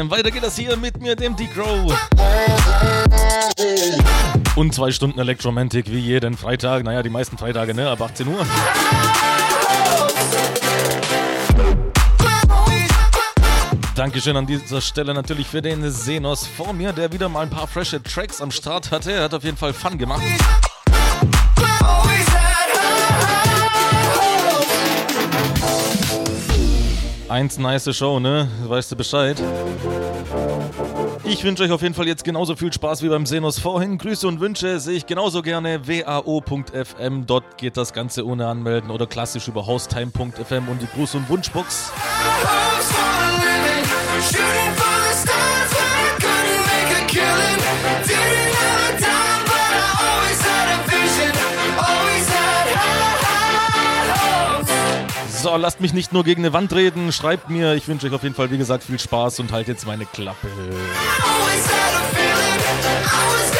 awesome. Weiter geht das hier mit mir, dem D-Crow. Und zwei Stunden Electromantic wie jeden Freitag. Naja, die meisten Freitage, ne? Ab 18 Uhr. Dankeschön an dieser Stelle natürlich für den Senos vor mir, der wieder mal ein paar frische Tracks am Start hatte. Er hat auf jeden Fall Fun gemacht. Eins nice Show, ne? Weißt du Bescheid? Ich wünsche euch auf jeden Fall jetzt genauso viel Spaß wie beim Senos vorhin. Grüße und Wünsche sehe ich genauso gerne. wao.fm, dort geht das Ganze ohne Anmelden oder klassisch über haustime.fm und die Gruß- und Wunschbox. Shooting So, lasst mich nicht nur gegen eine Wand reden, schreibt mir. Ich wünsche euch auf jeden Fall, wie gesagt, viel Spaß und halt jetzt meine Klappe. I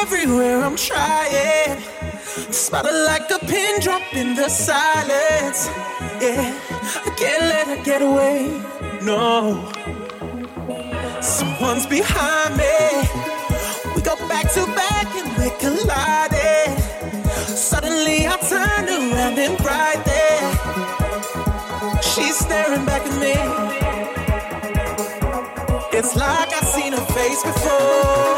everywhere I'm trying. Spotted like a pin drop in the silence. Yeah, I can't let her get away. No, someone's behind me. We go back to back and we collide. Suddenly I turn around and right there, she's staring back at me. It's like I've seen her face before.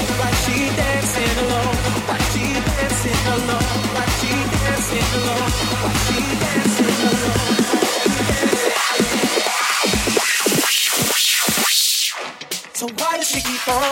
So why does she keep on?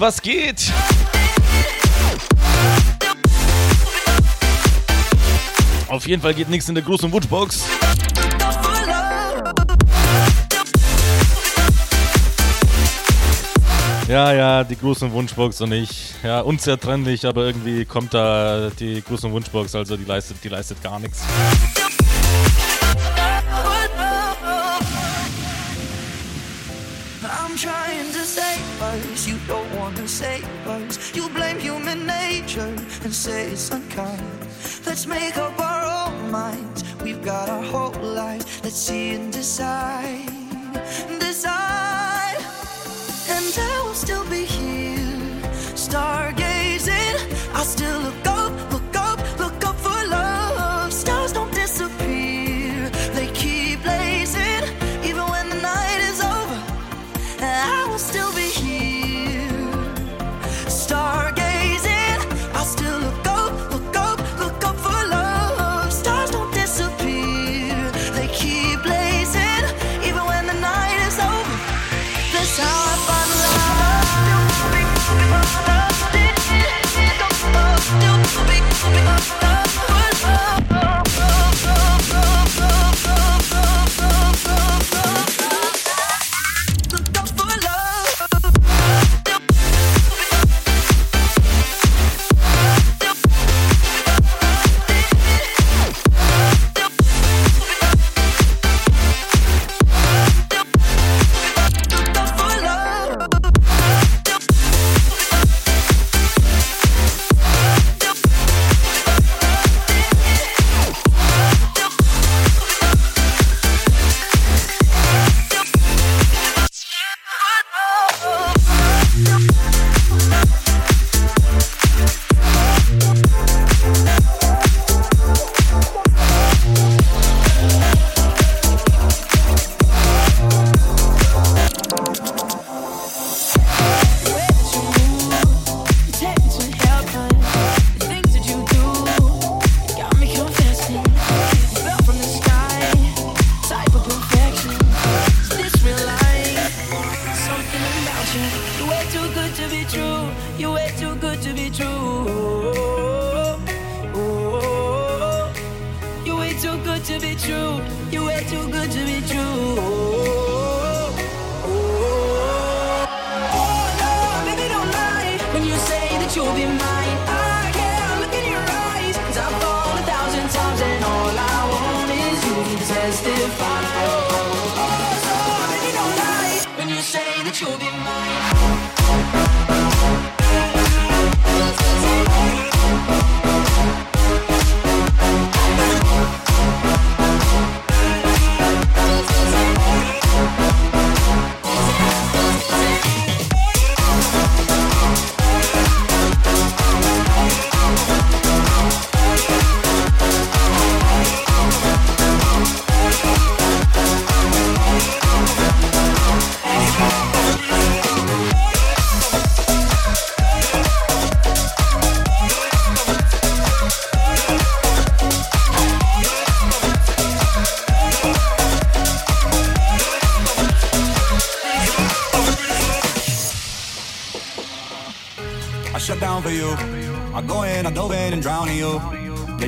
Was geht? Auf jeden Fall geht nichts in der großen Wutbox. Ja, ja, die großen Wunschbox und ich. Ja, unzertrennlich, aber irgendwie kommt da die großen Wunschbox, also die leistet, die leistet gar nichts. got our whole life. Let's see and decide.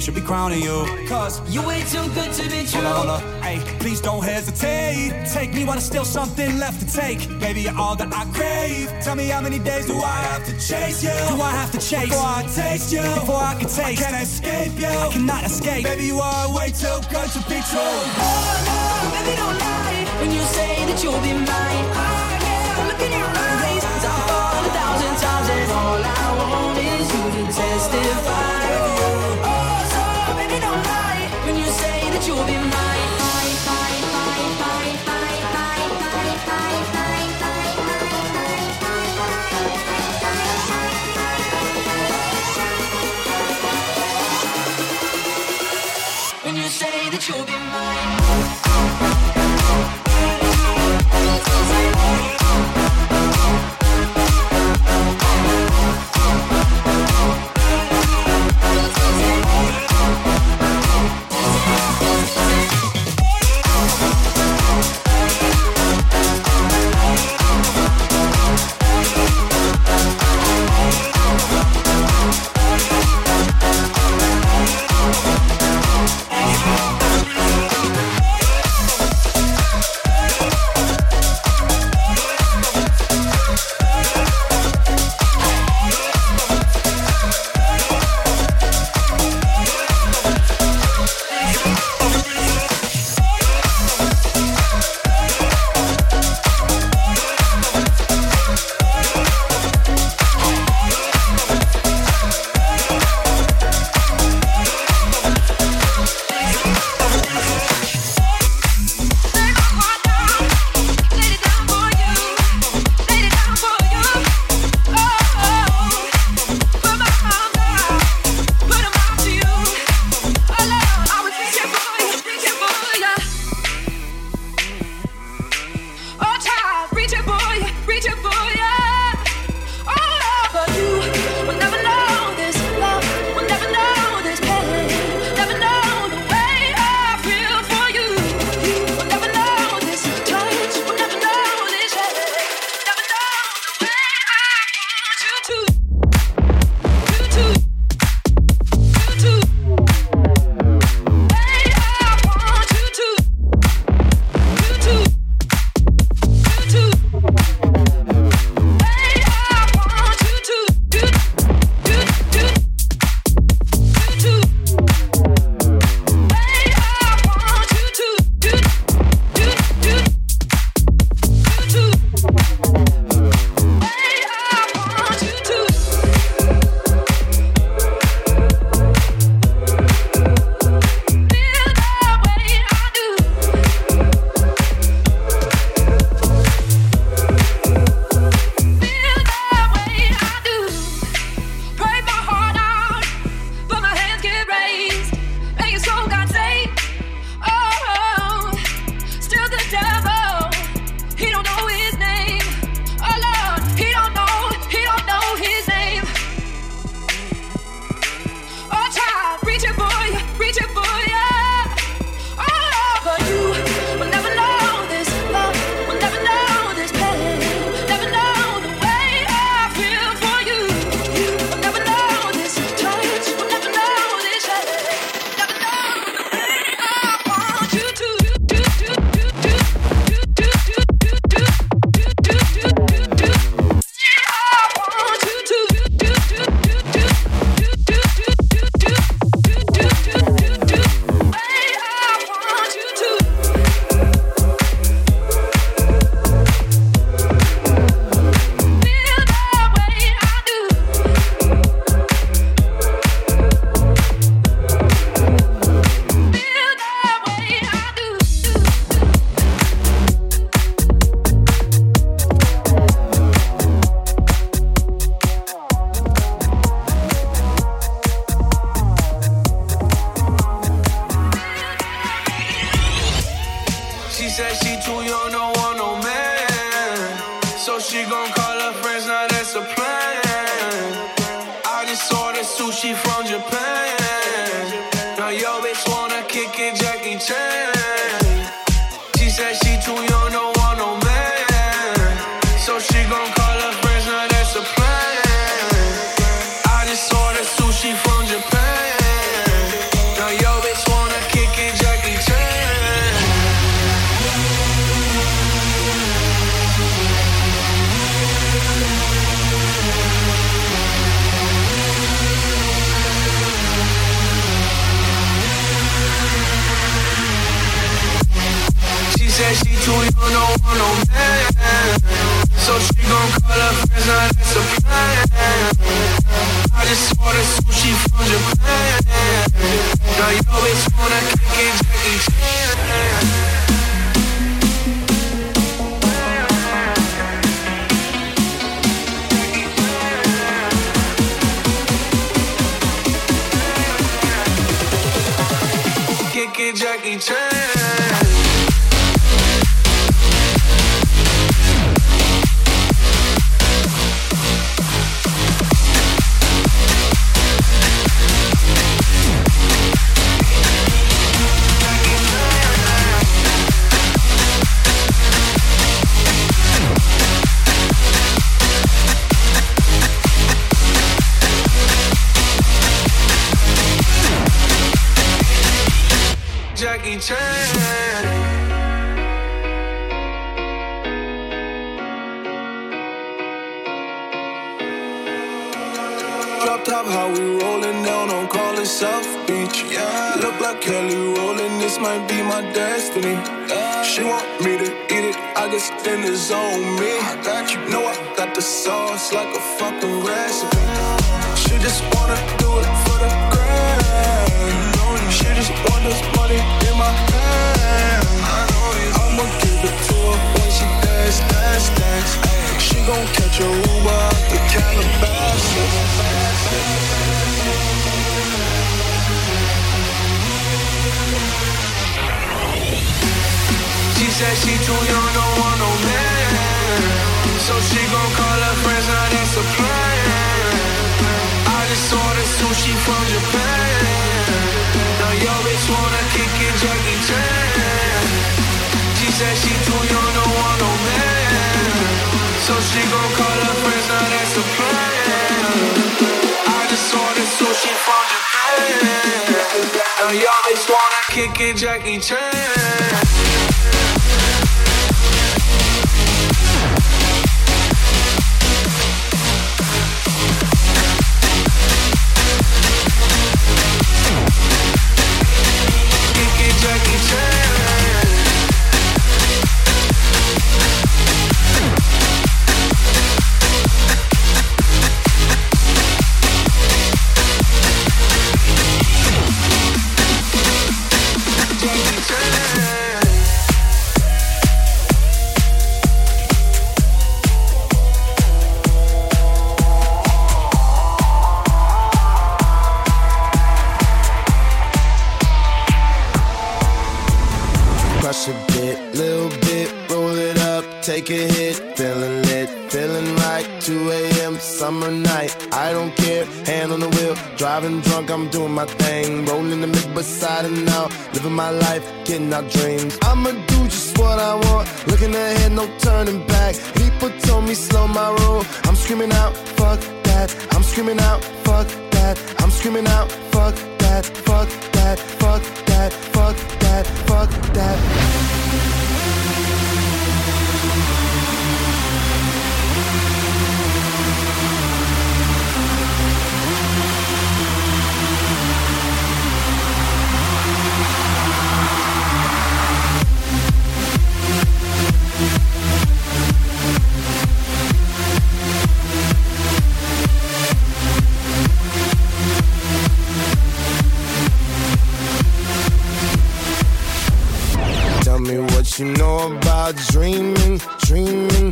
Should be crowning you. Cause You way too good to be true. Hold up, hold up. Hey, please don't hesitate. Take me while there's still something left to take. Baby, you're all that I crave. Tell me how many days do I have to chase you? Do I have to chase before I taste you? Before I can taste, I can't escape you. I cannot escape. Baby, you are way too good to be true. Oh no, baby, don't lie when you say that you'll be mine. I can't look in your eyes I've fallen a thousand times and all I want is you to testify. Jackie Chan.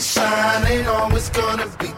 Shine ain't always gonna be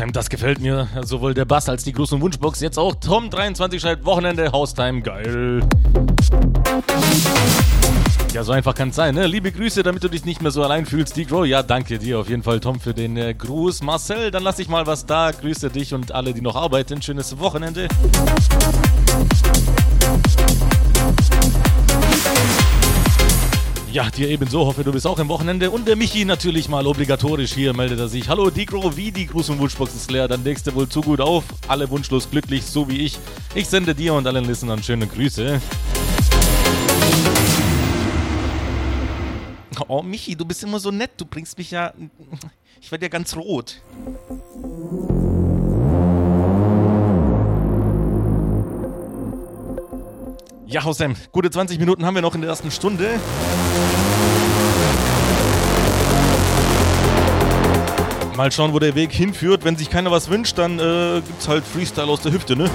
Haustime, das gefällt mir. Sowohl der Bass als die und Wunschbox. Jetzt auch Tom23 schreibt Wochenende, Haustime, geil. Ja, so einfach kann es sein, ne? Liebe Grüße, damit du dich nicht mehr so allein fühlst, Degro. Ja, danke dir auf jeden Fall, Tom, für den äh, Gruß. Marcel, dann lass ich mal was da. Grüße dich und alle, die noch arbeiten. Schönes Wochenende. Ja, dir ebenso. Hoffe, du bist auch im Wochenende. Und der Michi natürlich mal obligatorisch hier meldet er sich. Hallo, Digro, wie die Gruß- und Wunschbox ist leer. Dann legst du wohl zu gut auf. Alle wunschlos glücklich, so wie ich. Ich sende dir und allen Listenern schöne Grüße. Oh, Michi, du bist immer so nett. Du bringst mich ja. Ich werde ja ganz rot. Ja, Hausem, gute 20 Minuten haben wir noch in der ersten Stunde. mal schauen, wo der Weg hinführt. Wenn sich keiner was wünscht, dann äh, gibt's halt Freestyle aus der Hüfte, ne?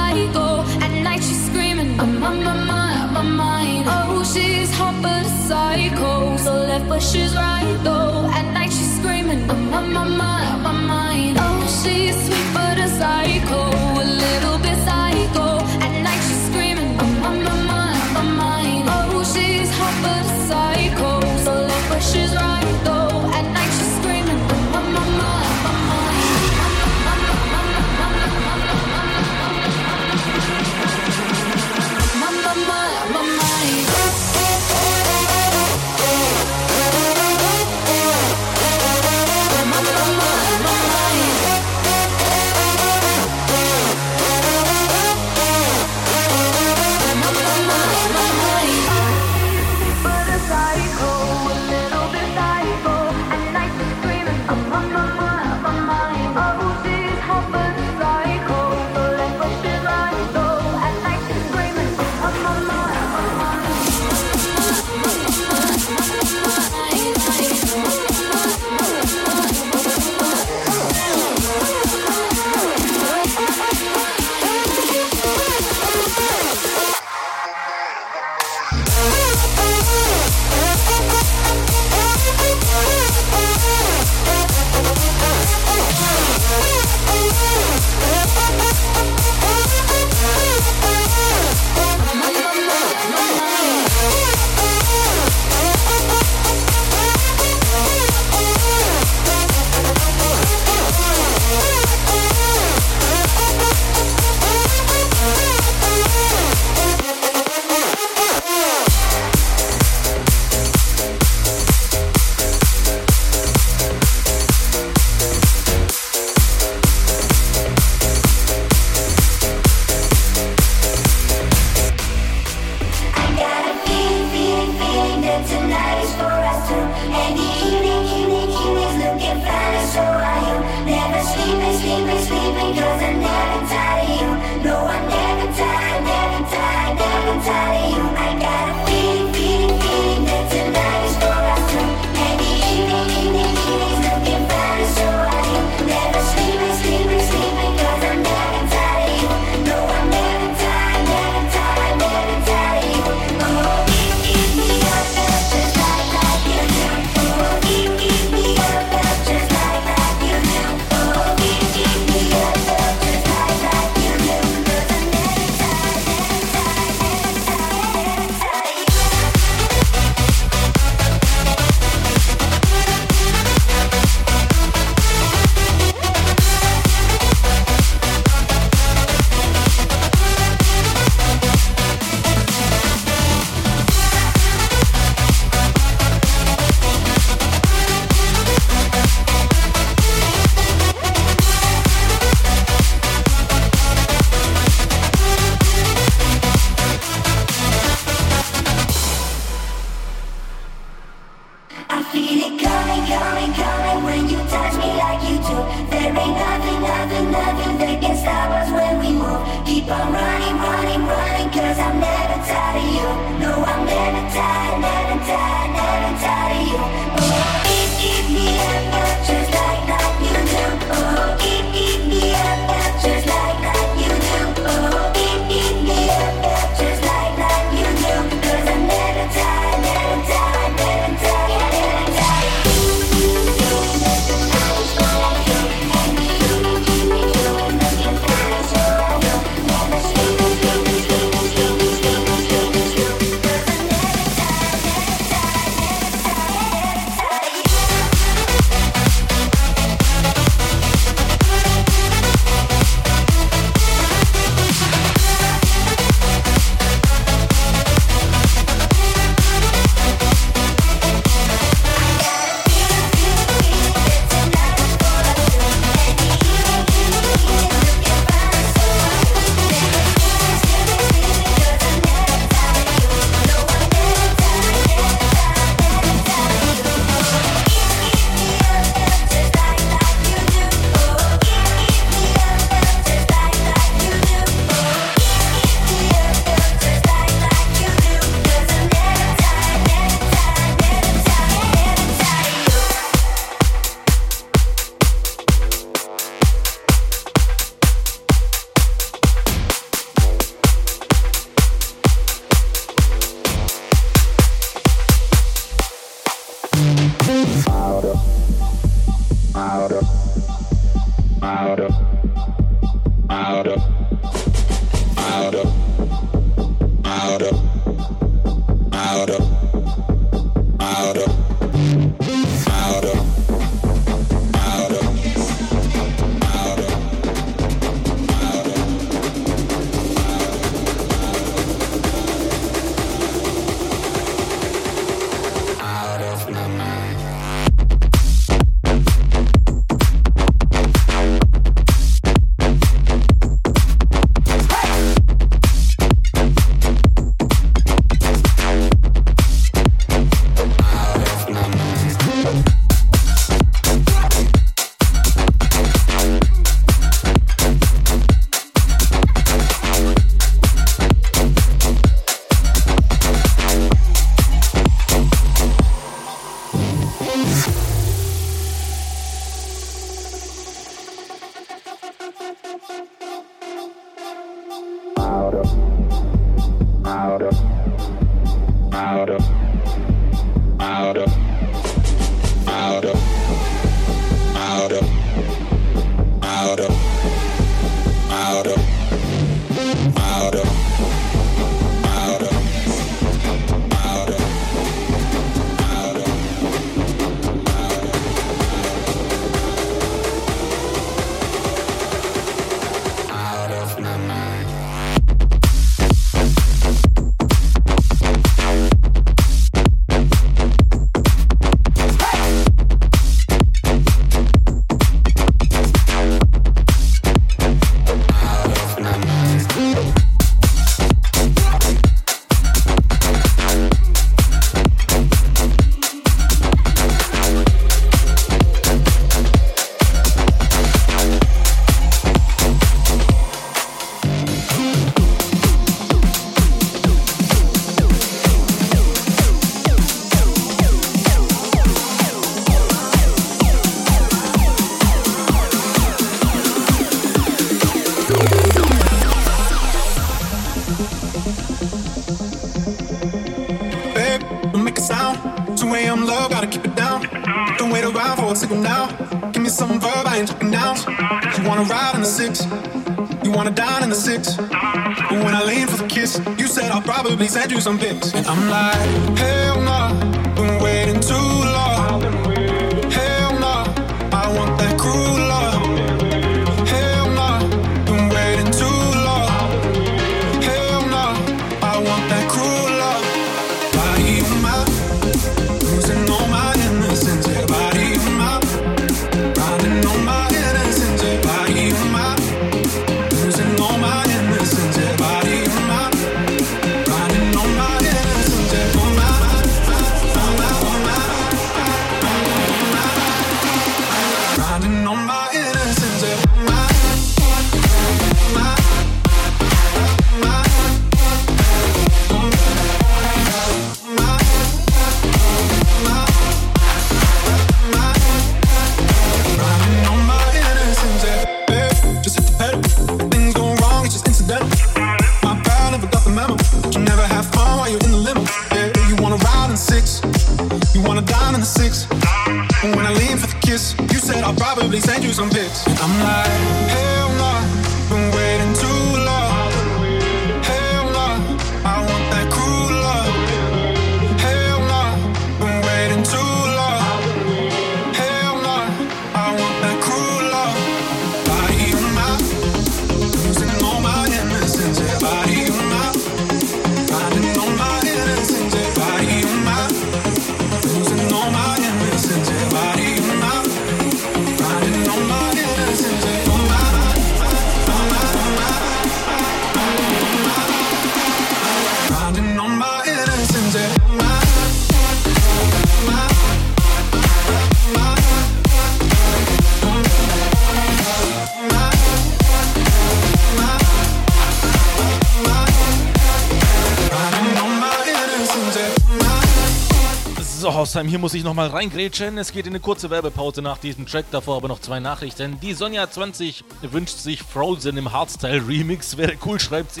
Rossheim, hier muss ich nochmal reingrätschen. Es geht in eine kurze Werbepause nach diesem Track, davor aber noch zwei Nachrichten. Die Sonja20 wünscht sich Frozen im Hardstyle-Remix. Wäre cool, schreibt sie.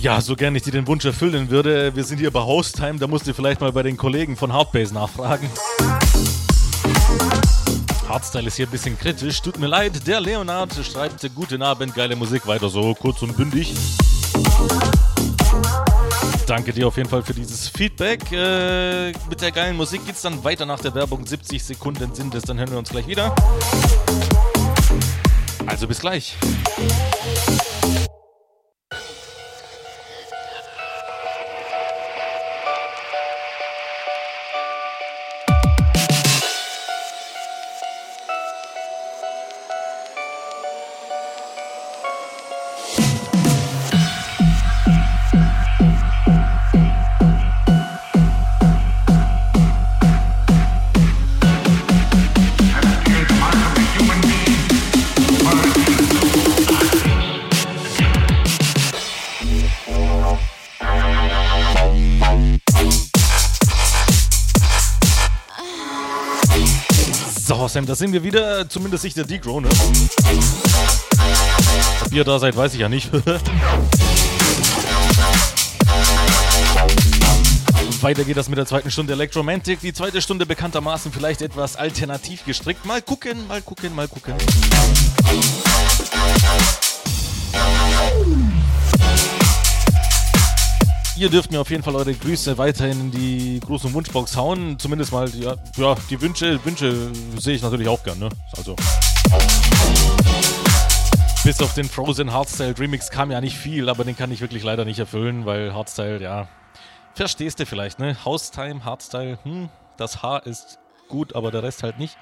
Ja, so gern ich dir den Wunsch erfüllen würde. Wir sind hier bei Hostime, da musst du vielleicht mal bei den Kollegen von Hardbase nachfragen. Hardstyle ist hier ein bisschen kritisch, tut mir leid. Der Leonard schreibt guten Abend, geile Musik, weiter so, kurz und bündig. Danke dir auf jeden Fall für dieses Feedback. Äh, mit der geilen Musik geht's dann weiter nach der Werbung. 70 Sekunden sind es, dann hören wir uns gleich wieder. Also bis gleich. Sam, da sind wir wieder. Zumindest ich der Degro, ne? Ob ihr da seid, weiß ich ja nicht. Weiter geht das mit der zweiten Stunde Electromantic. Die zweite Stunde bekanntermaßen vielleicht etwas alternativ gestrickt. Mal gucken, mal gucken, mal gucken. Ihr dürft mir auf jeden Fall eure Grüße weiterhin in die große Wunschbox hauen. Zumindest mal, ja, ja die Wünsche, Wünsche sehe ich natürlich auch gern, ne? Also. Bis auf den Frozen Hardstyle Remix kam ja nicht viel, aber den kann ich wirklich leider nicht erfüllen, weil Hardstyle, ja, verstehst du vielleicht, ne? House-Time, Hardstyle, hm, das Haar ist gut, aber der Rest halt nicht.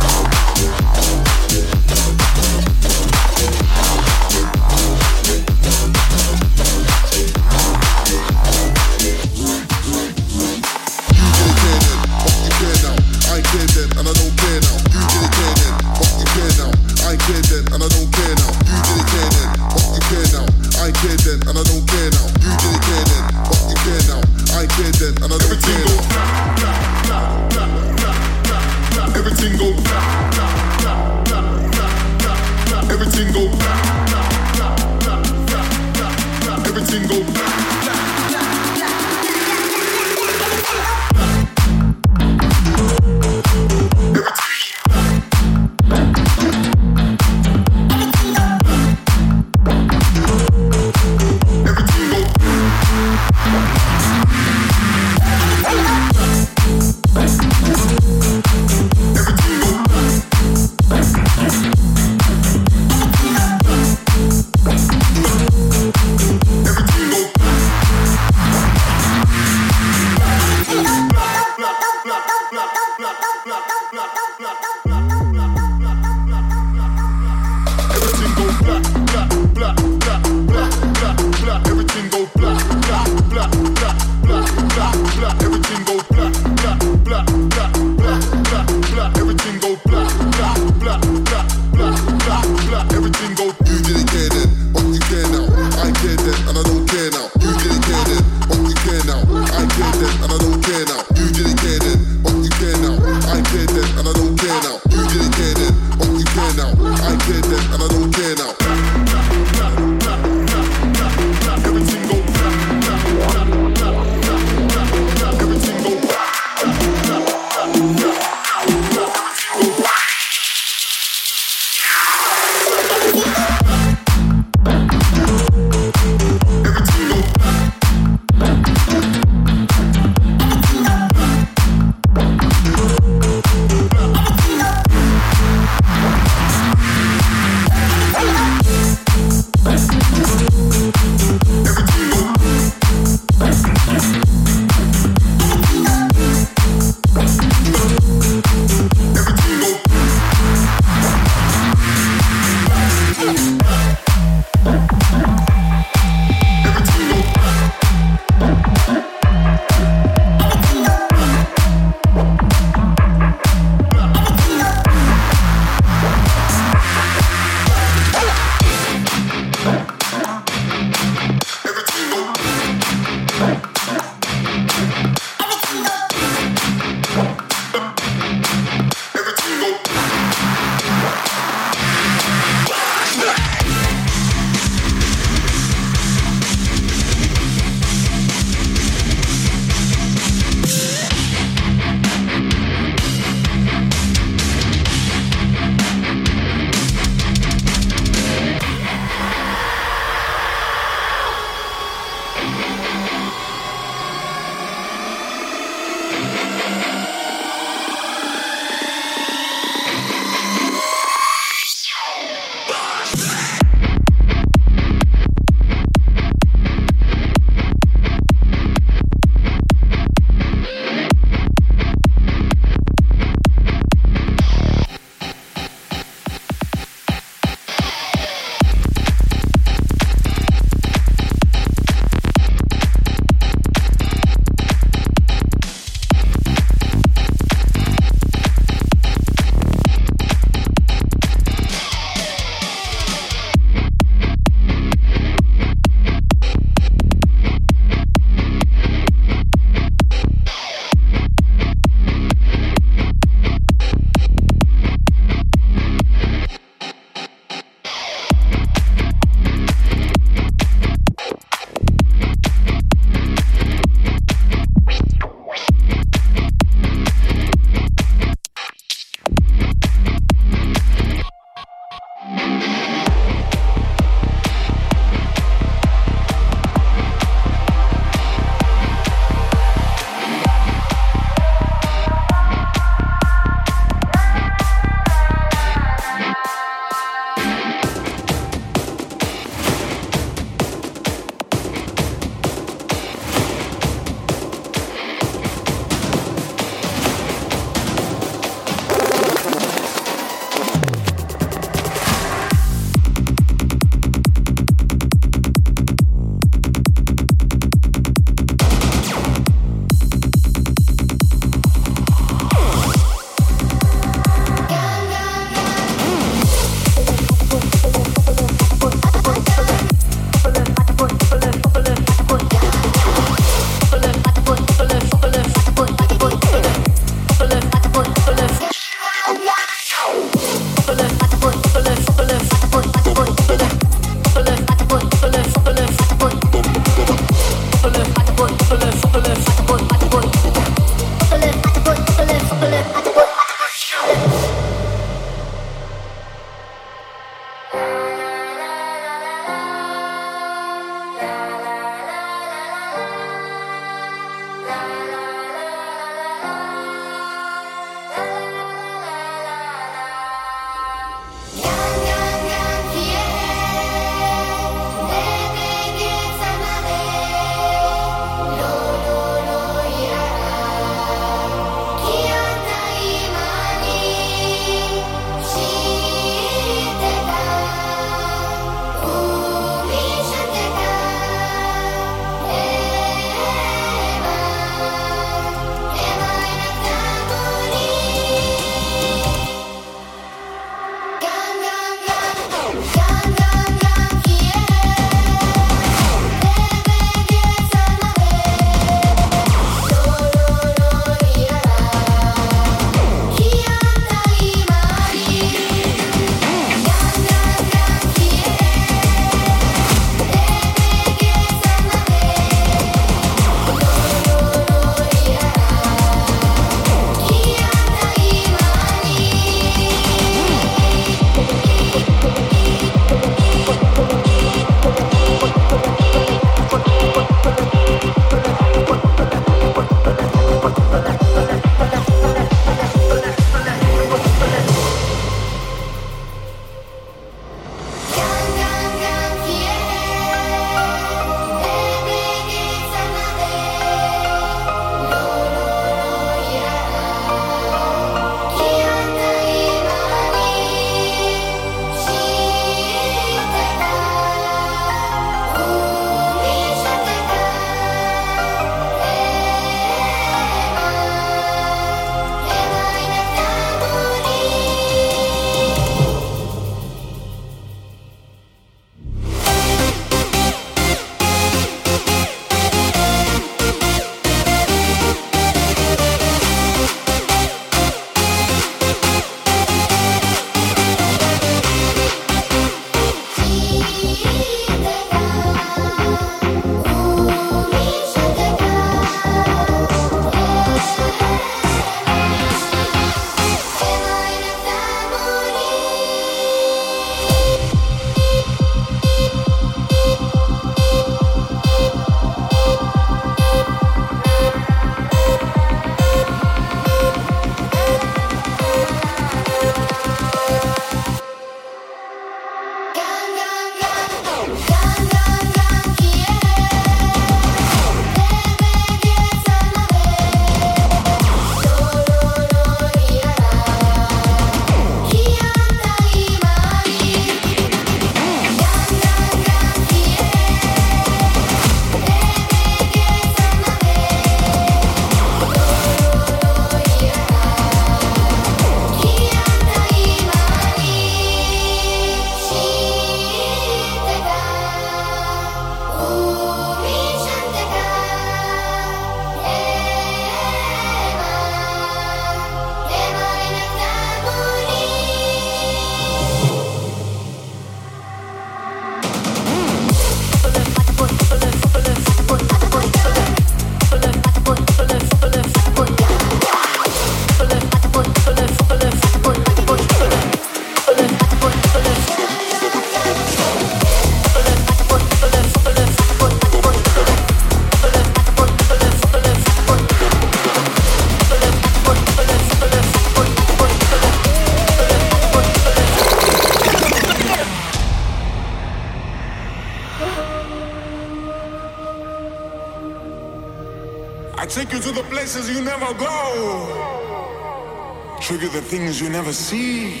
assim.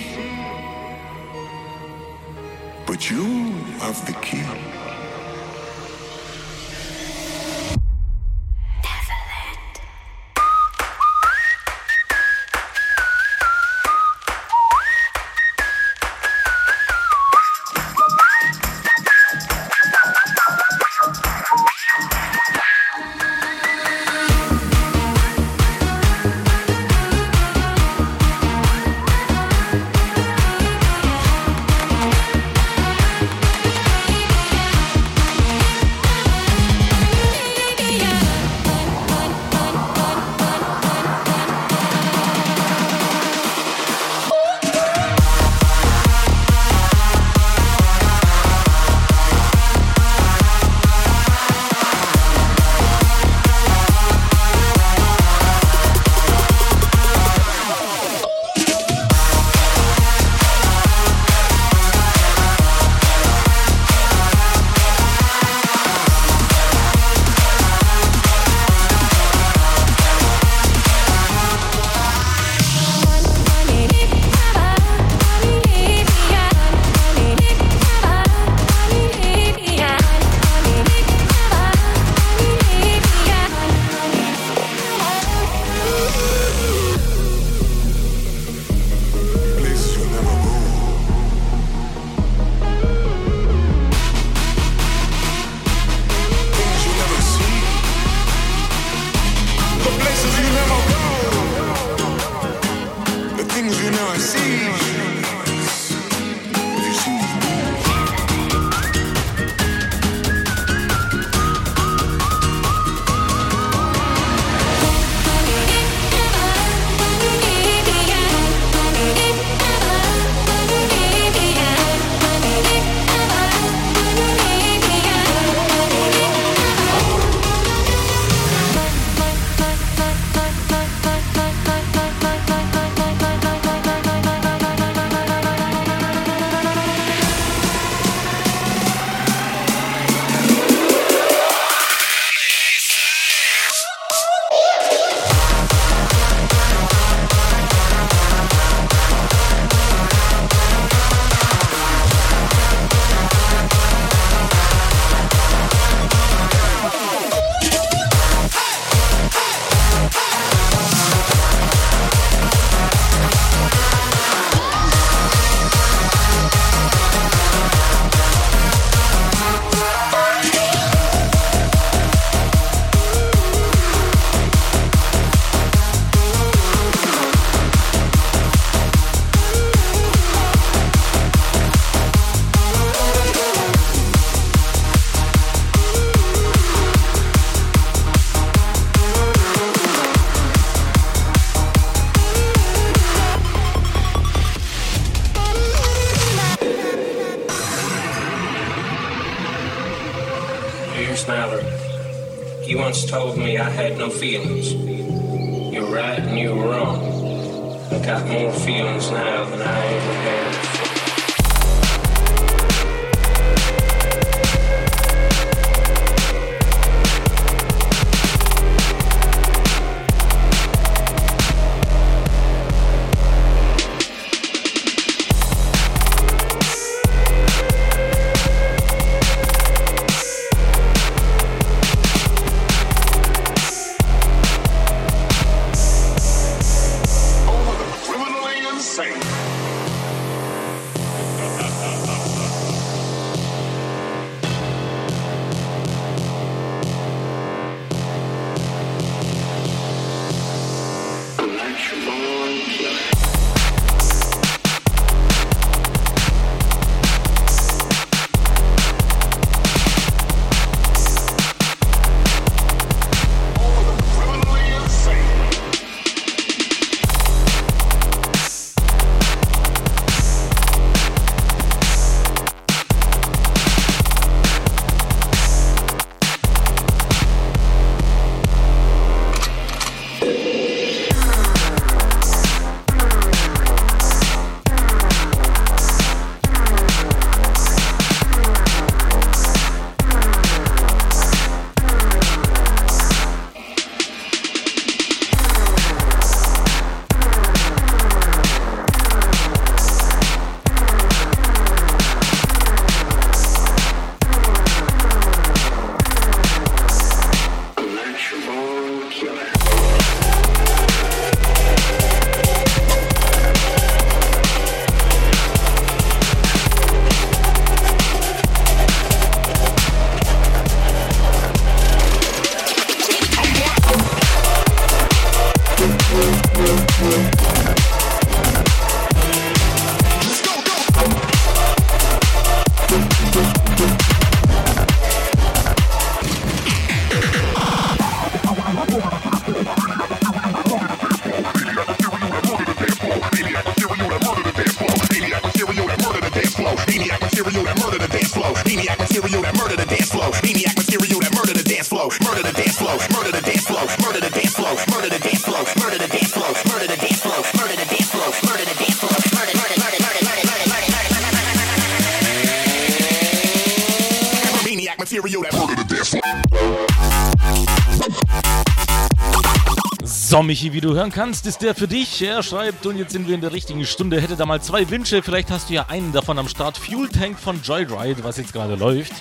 So, Michi, wie du hören kannst, ist der für dich. Er schreibt, und jetzt sind wir in der richtigen Stunde. Hätte da mal zwei Wünsche. Vielleicht hast du ja einen davon am Start. Fuel Tank von Joyride, was jetzt gerade läuft.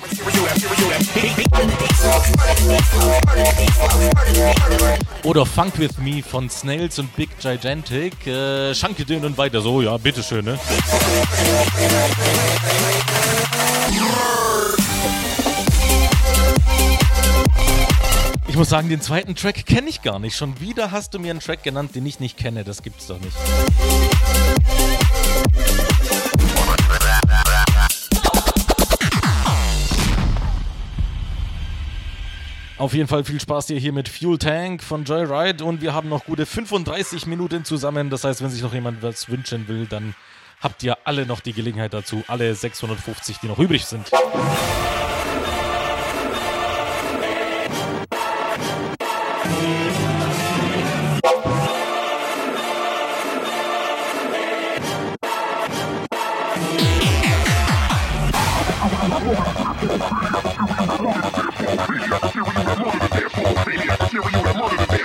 Oder Funk With Me von Snails und Big Gigantic. Äh, Schankedön und weiter so. Ja, bitteschön, ne? Muss sagen, den zweiten Track kenne ich gar nicht. Schon wieder hast du mir einen Track genannt, den ich nicht kenne. Das gibt's doch nicht. Auf jeden Fall viel Spaß hier mit Fuel Tank von Joyride und wir haben noch gute 35 Minuten zusammen. Das heißt, wenn sich noch jemand was wünschen will, dann habt ihr alle noch die Gelegenheit dazu. Alle 650, die noch übrig sind.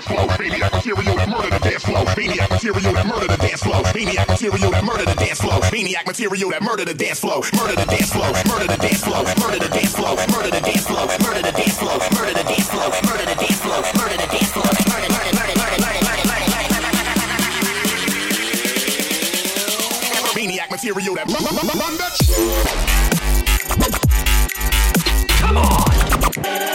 Maniac material that murder the dance floor. Maniac material that murder the dance floor. Maniac material that murder the dance floor. Murder the dance floor. Murder the dance floor. Murder the dance floor. Murder the dance floor. Murder the dance floor. Murder the dance floor. Murder the dance floor. Murder the dance floor. Murder, murder, murder, murder, murder, murder, murder, murder. Maniac material that run that. Come on.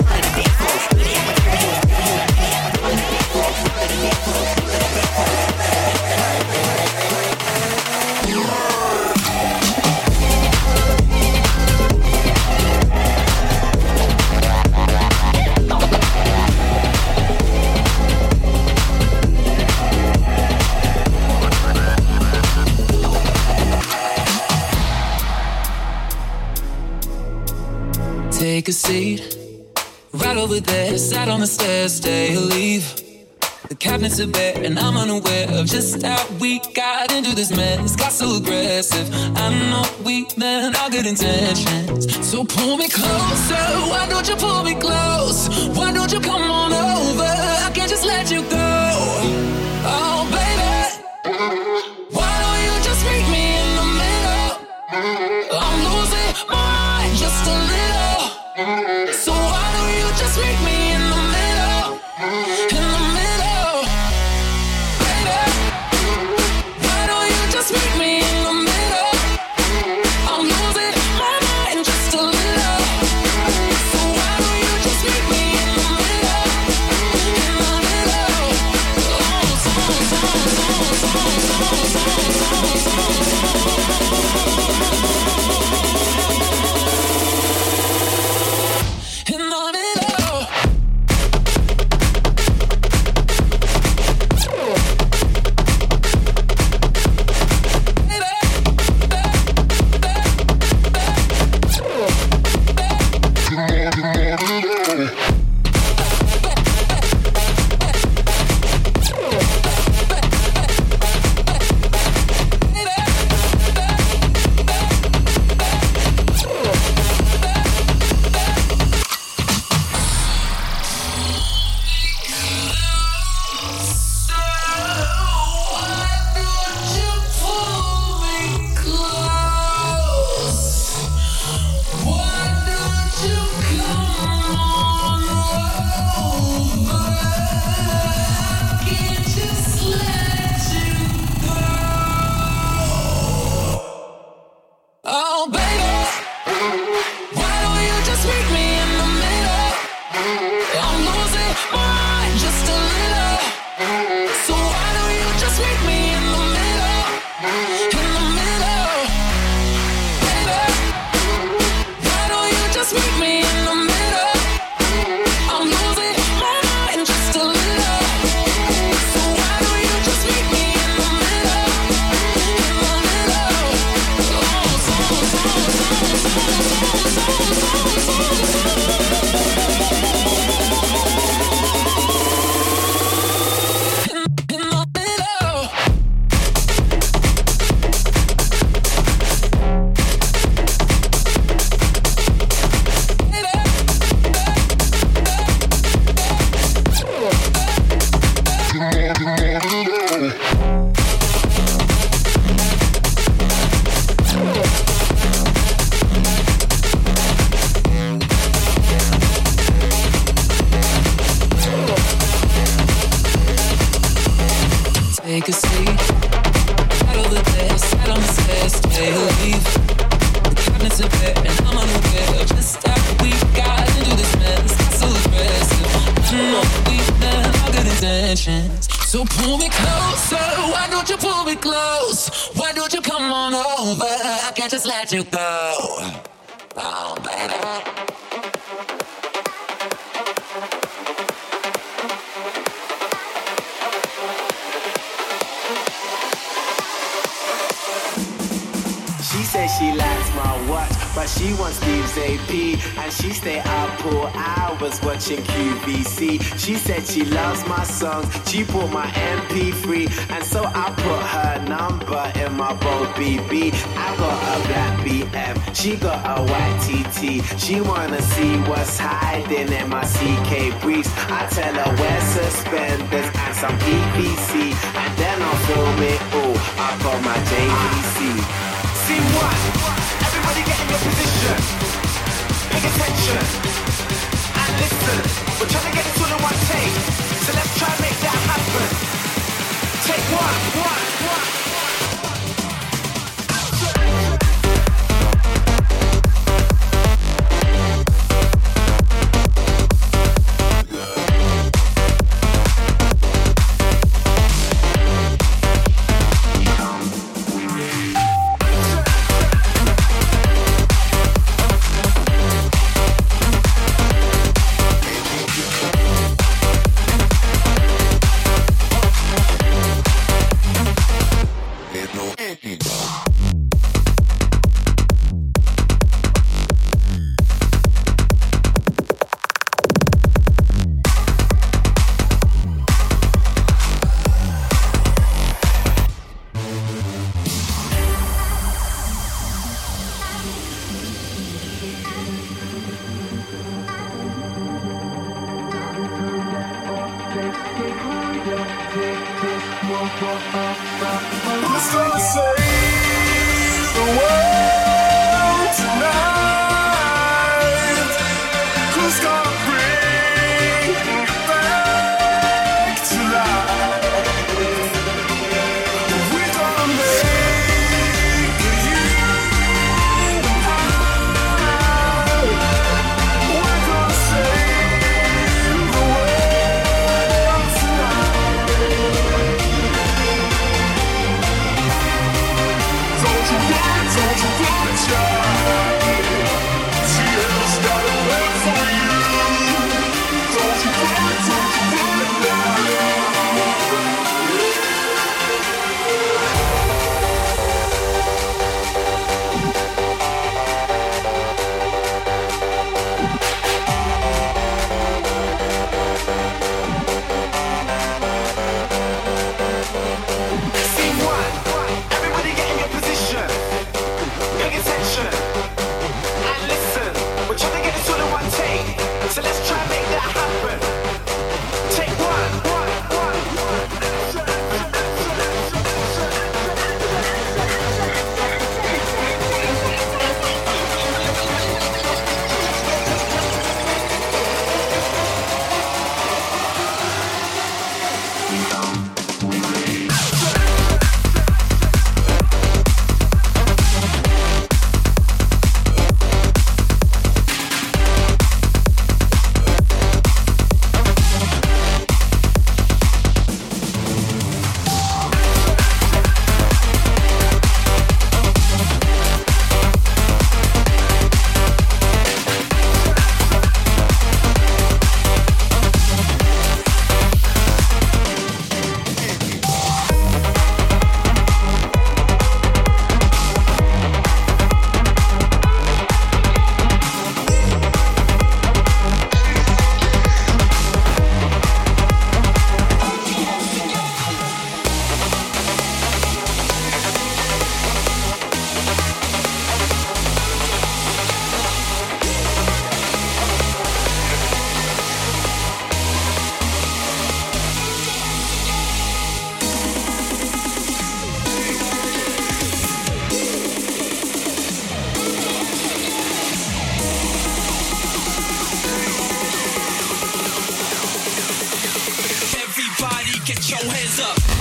Take a seat right over there. Sat on the stairs, stay or leave. The cabinets are bare, and I'm unaware of just how we got into this mess. Got so aggressive. I know we meant all good intentions. So pull me closer. Why don't you pull me close? Why don't you come on over? I can't just let you go. So why don't you just make me Stop. Get your hands up.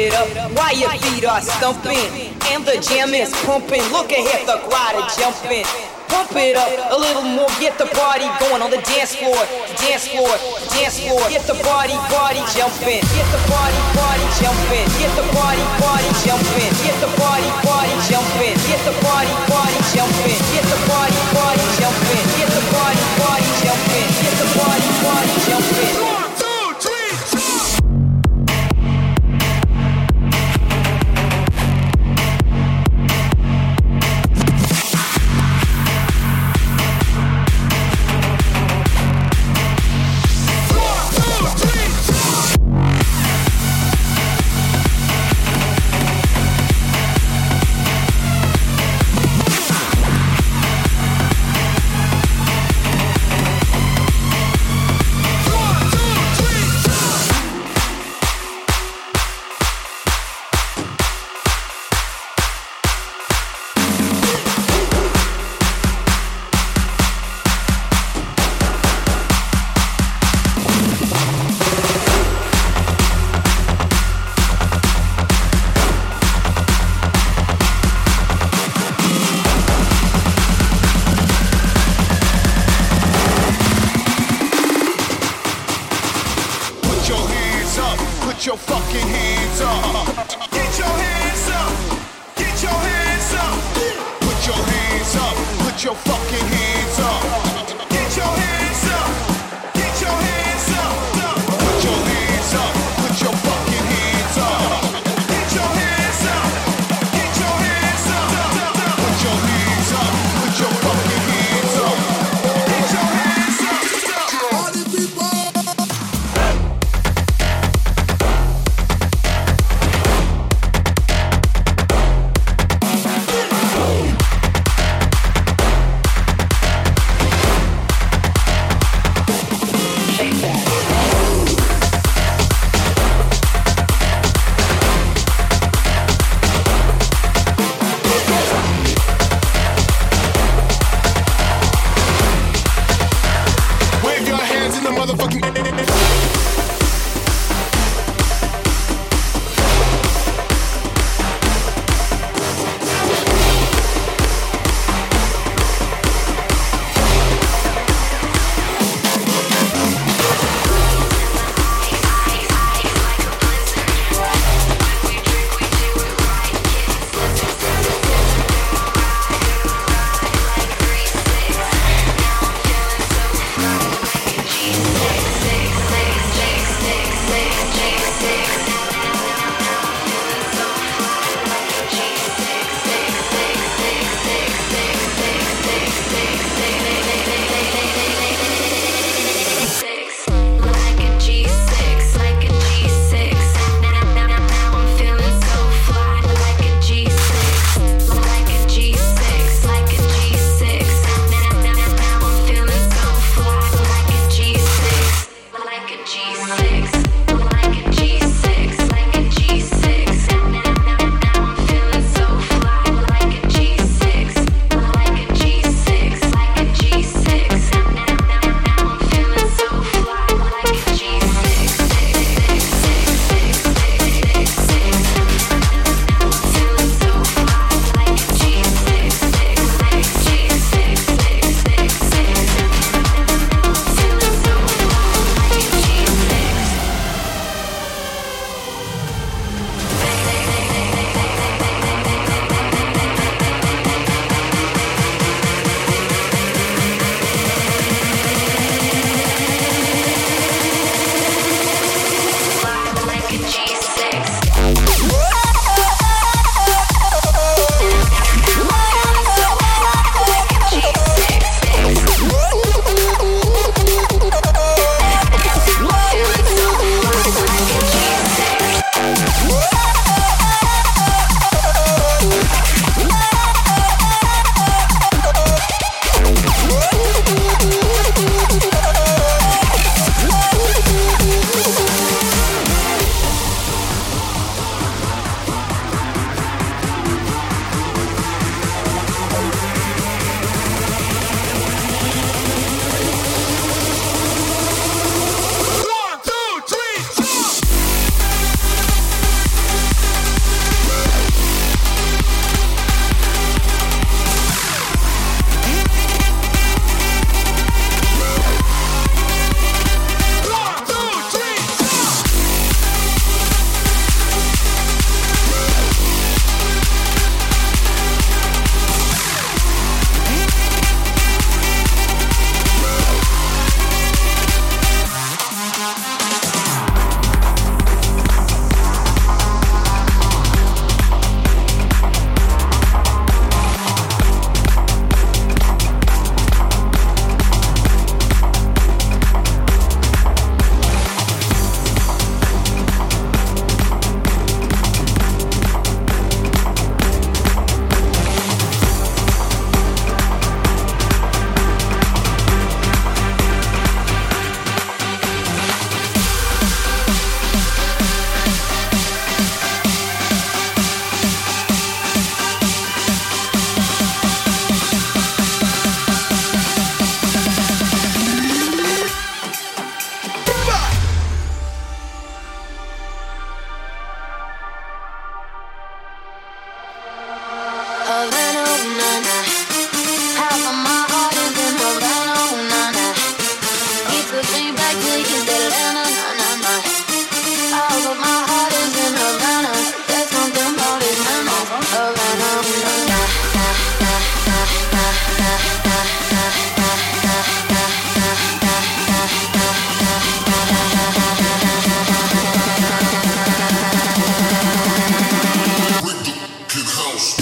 It up while your feet are stumping. And the jam is pumping. Look ahead, the crowd is jumping. Pump it up a little more, get the party going on the dance floor, dance floor, dance floor. Get the party, party jumping. Get the party, party jumping. Get the party, party jumping. Get the party, party jumping. Get the party, party jumping. Get the party, party jumping. Get the party, party jumping. Get the party, party jumping.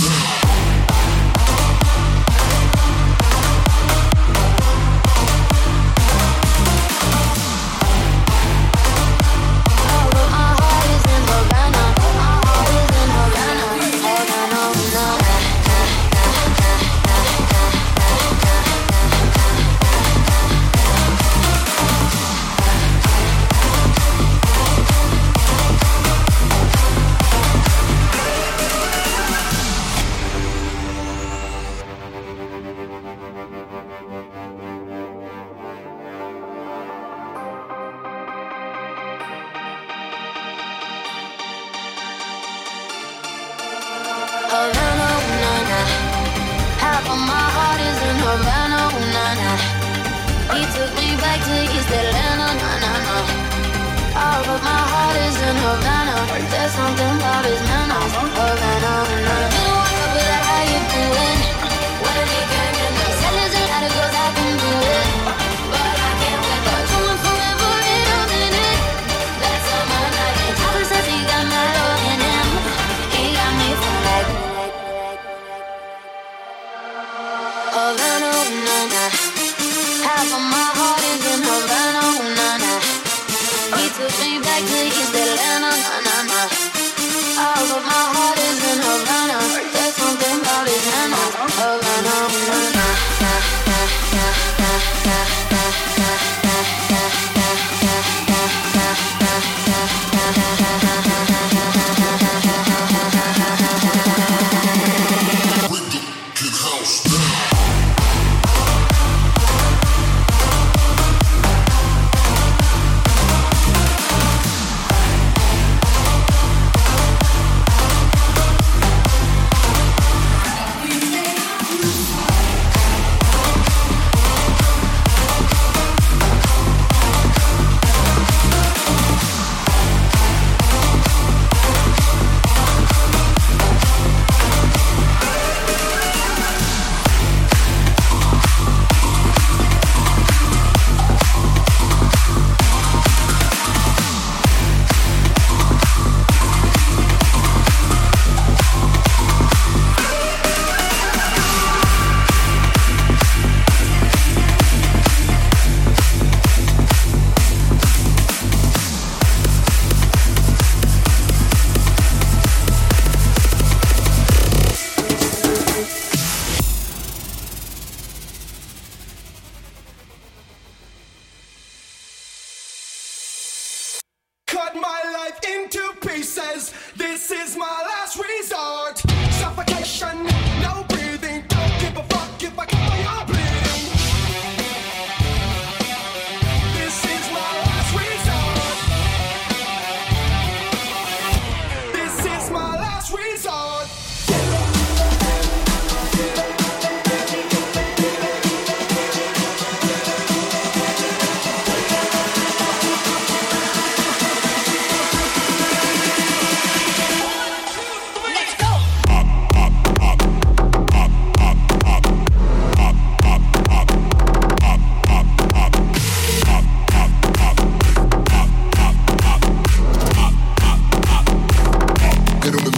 Peace.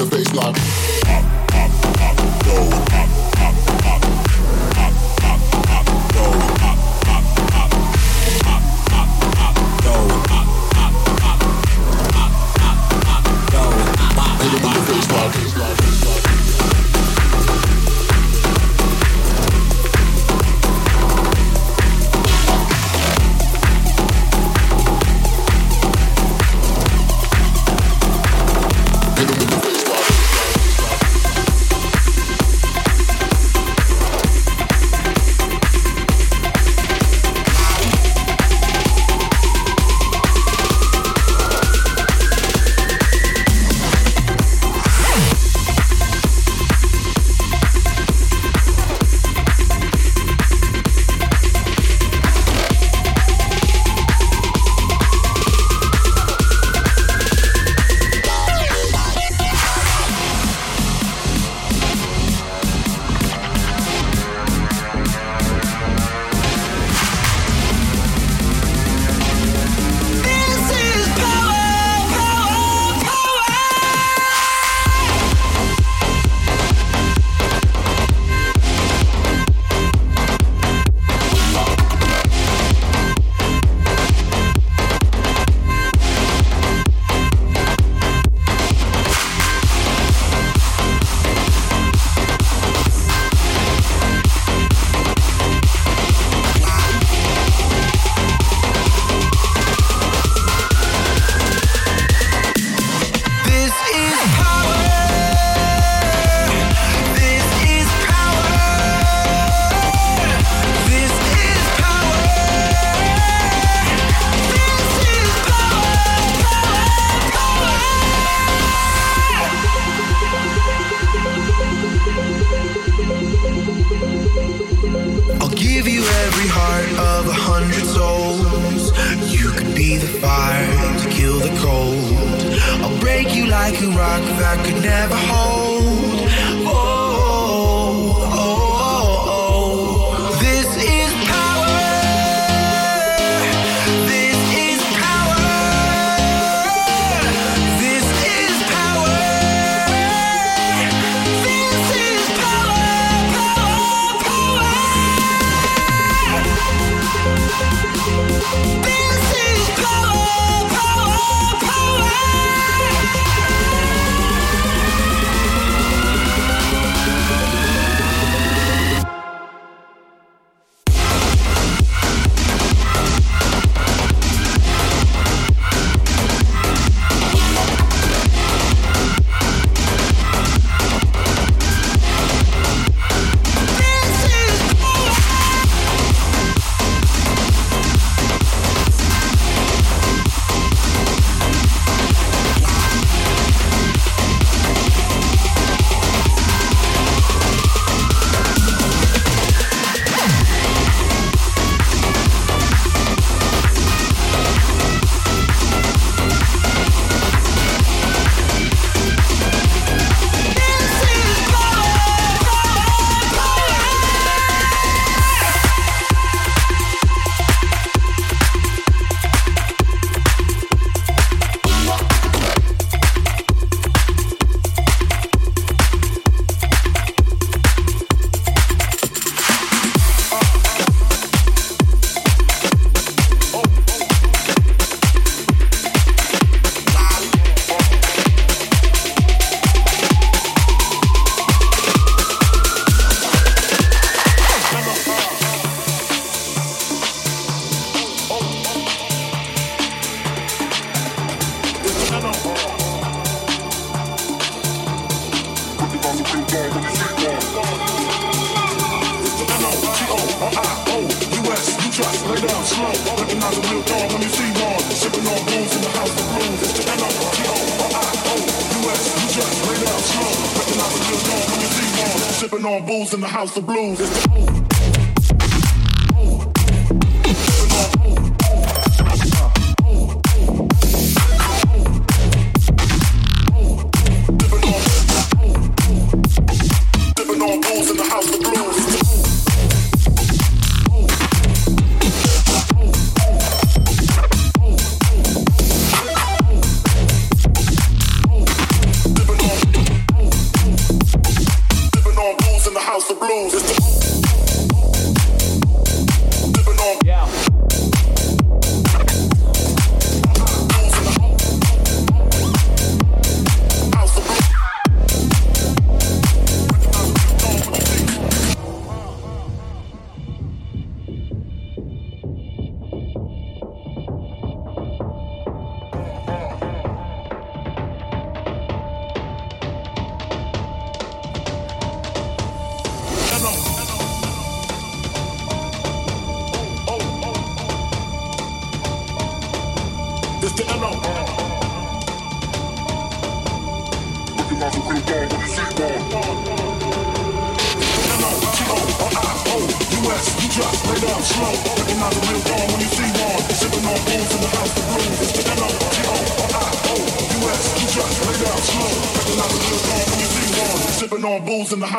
the bass line. Up, up, up,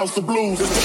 house of blues.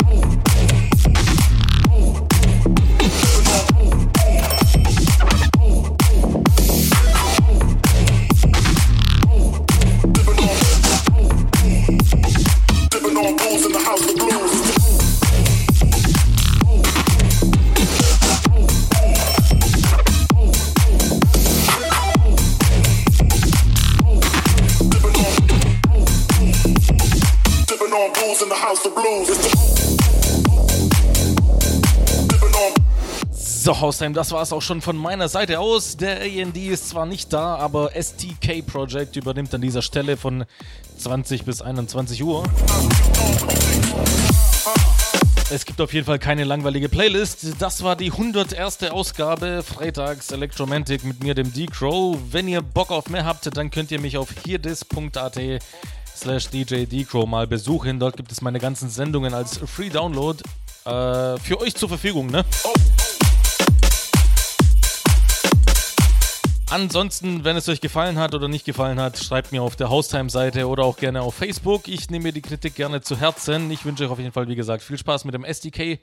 Haustime, das war es auch schon von meiner Seite aus. Der AND ist zwar nicht da, aber STK Project übernimmt an dieser Stelle von 20 bis 21 Uhr. Es gibt auf jeden Fall keine langweilige Playlist. Das war die 101. Ausgabe Freitags Electromantic mit mir, dem D-Crow. Wenn ihr Bock auf mehr habt, dann könnt ihr mich auf hierdis.at slash DJ D-Crow mal besuchen. Dort gibt es meine ganzen Sendungen als Free Download äh, für euch zur Verfügung, ne? Ansonsten, wenn es euch gefallen hat oder nicht gefallen hat, schreibt mir auf der Haustime-Seite oder auch gerne auf Facebook. Ich nehme mir die Kritik gerne zu Herzen. Ich wünsche euch auf jeden Fall, wie gesagt, viel Spaß mit dem SDK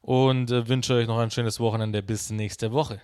und äh, wünsche euch noch ein schönes Wochenende. Bis nächste Woche.